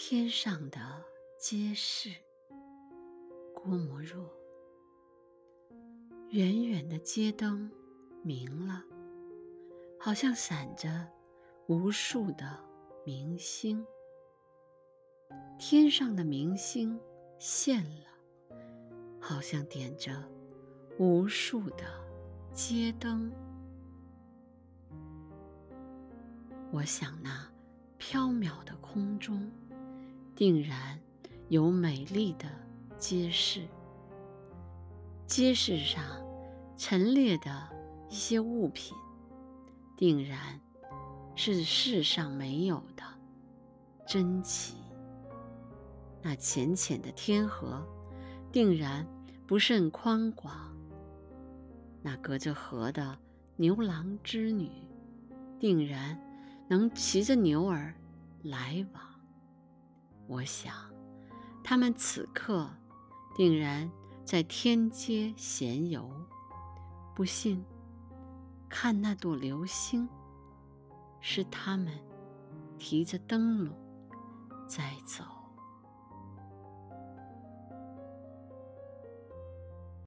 天上的街市，郭沫若。远远的街灯明了，好像闪着无数的明星。天上的明星现了，好像点着无数的街灯。我想那缥缈的空中。定然有美丽的街市，街市上陈列的一些物品，定然是世上没有的珍奇。那浅浅的天河，定然不甚宽广。那隔着河的牛郎织女，定然能骑着牛儿来往。我想，他们此刻定然在天街闲游。不信，看那朵流星，是他们提着灯笼在走。